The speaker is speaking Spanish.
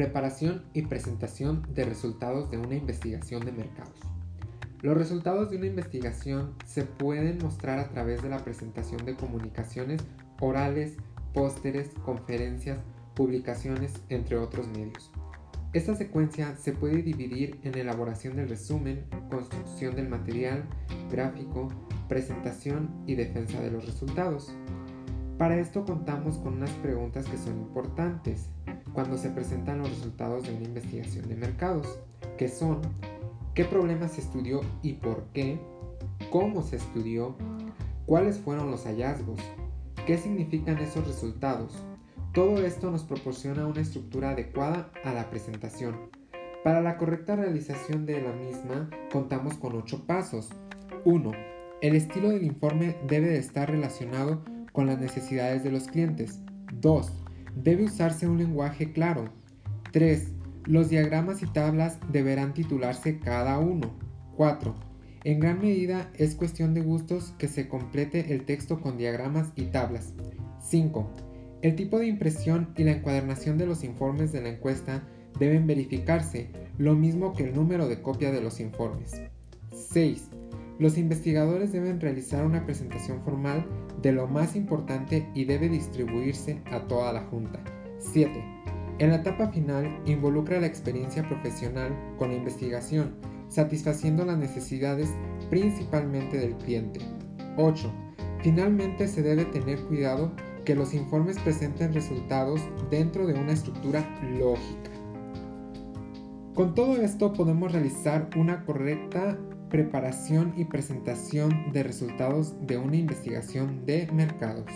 Preparación y presentación de resultados de una investigación de mercados. Los resultados de una investigación se pueden mostrar a través de la presentación de comunicaciones orales, pósteres, conferencias, publicaciones, entre otros medios. Esta secuencia se puede dividir en elaboración del resumen, construcción del material, gráfico, presentación y defensa de los resultados. Para esto contamos con unas preguntas que son importantes cuando se presentan los resultados de una investigación de mercados, que son qué problemas se estudió y por qué, cómo se estudió, cuáles fueron los hallazgos, qué significan esos resultados, todo esto nos proporciona una estructura adecuada a la presentación. Para la correcta realización de la misma, contamos con 8 pasos. 1. El estilo del informe debe de estar relacionado con las necesidades de los clientes. 2. Debe usarse un lenguaje claro. 3. Los diagramas y tablas deberán titularse cada uno. 4. En gran medida es cuestión de gustos que se complete el texto con diagramas y tablas. 5. El tipo de impresión y la encuadernación de los informes de la encuesta deben verificarse, lo mismo que el número de copia de los informes. 6. Los investigadores deben realizar una presentación formal de lo más importante y debe distribuirse a toda la junta. 7. En la etapa final involucra la experiencia profesional con la investigación, satisfaciendo las necesidades principalmente del cliente. 8. Finalmente se debe tener cuidado que los informes presenten resultados dentro de una estructura lógica. Con todo esto podemos realizar una correcta preparación y presentación de resultados de una investigación de mercados.